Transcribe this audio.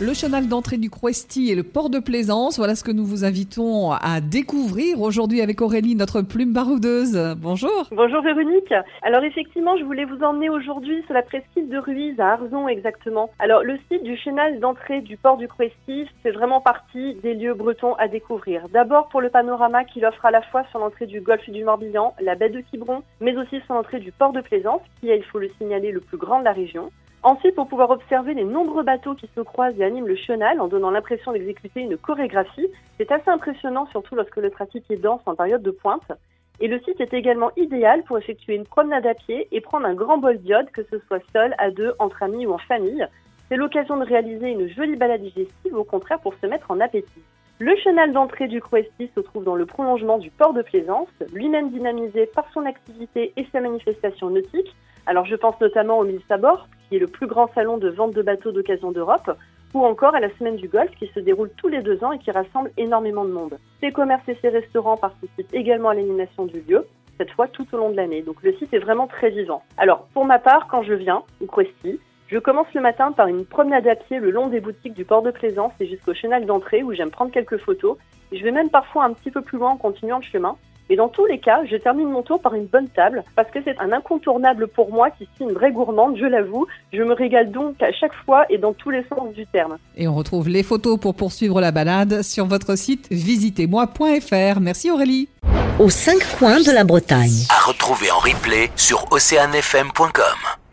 Le chenal d'entrée du Crouesty et le port de Plaisance, voilà ce que nous vous invitons à découvrir aujourd'hui avec Aurélie, notre plume baroudeuse. Bonjour. Bonjour Véronique. Alors effectivement, je voulais vous emmener aujourd'hui sur la presqu'île de Ruiz, à Arzon exactement. Alors le site du chenal d'entrée du port du Crouesty fait vraiment partie des lieux bretons à découvrir. D'abord pour le panorama qu'il offre à la fois sur l'entrée du golfe du Morbihan, la baie de Quiberon, mais aussi sur l'entrée du port de Plaisance, qui est, il faut le signaler, le plus grand de la région. Ensuite, pour pouvoir observer les nombreux bateaux qui se croisent et animent le chenal en donnant l'impression d'exécuter une chorégraphie, c'est assez impressionnant, surtout lorsque le trafic est dense en période de pointe. Et le site est également idéal pour effectuer une promenade à pied et prendre un grand bol d'iode, que ce soit seul, à deux, entre amis ou en famille. C'est l'occasion de réaliser une jolie balade digestive, au contraire pour se mettre en appétit. Le chenal d'entrée du Crouesty se trouve dans le prolongement du port de Plaisance, lui-même dynamisé par son activité et sa manifestation nautique. Alors je pense notamment au Mille Sabor, le plus grand salon de vente de bateaux d'occasion d'Europe, ou encore à la Semaine du Golfe qui se déroule tous les deux ans et qui rassemble énormément de monde. Ces commerces et ces restaurants participent également à l'animation du lieu, cette fois tout au long de l'année. Donc le site est vraiment très vivant. Alors pour ma part, quand je viens, au Crouesty, je commence le matin par une promenade à pied le long des boutiques du port de Plaisance et jusqu'au chenal d'entrée où j'aime prendre quelques photos. je vais même parfois un petit peu plus loin en continuant le chemin. Et dans tous les cas, je termine mon tour par une bonne table parce que c'est un incontournable pour moi qui suis une vraie gourmande, je l'avoue. Je me régale donc à chaque fois et dans tous les sens du terme. Et on retrouve les photos pour poursuivre la balade sur votre site visitez-moi.fr. Merci Aurélie. Aux cinq coins de la Bretagne. À retrouver en replay sur oceanfm.com.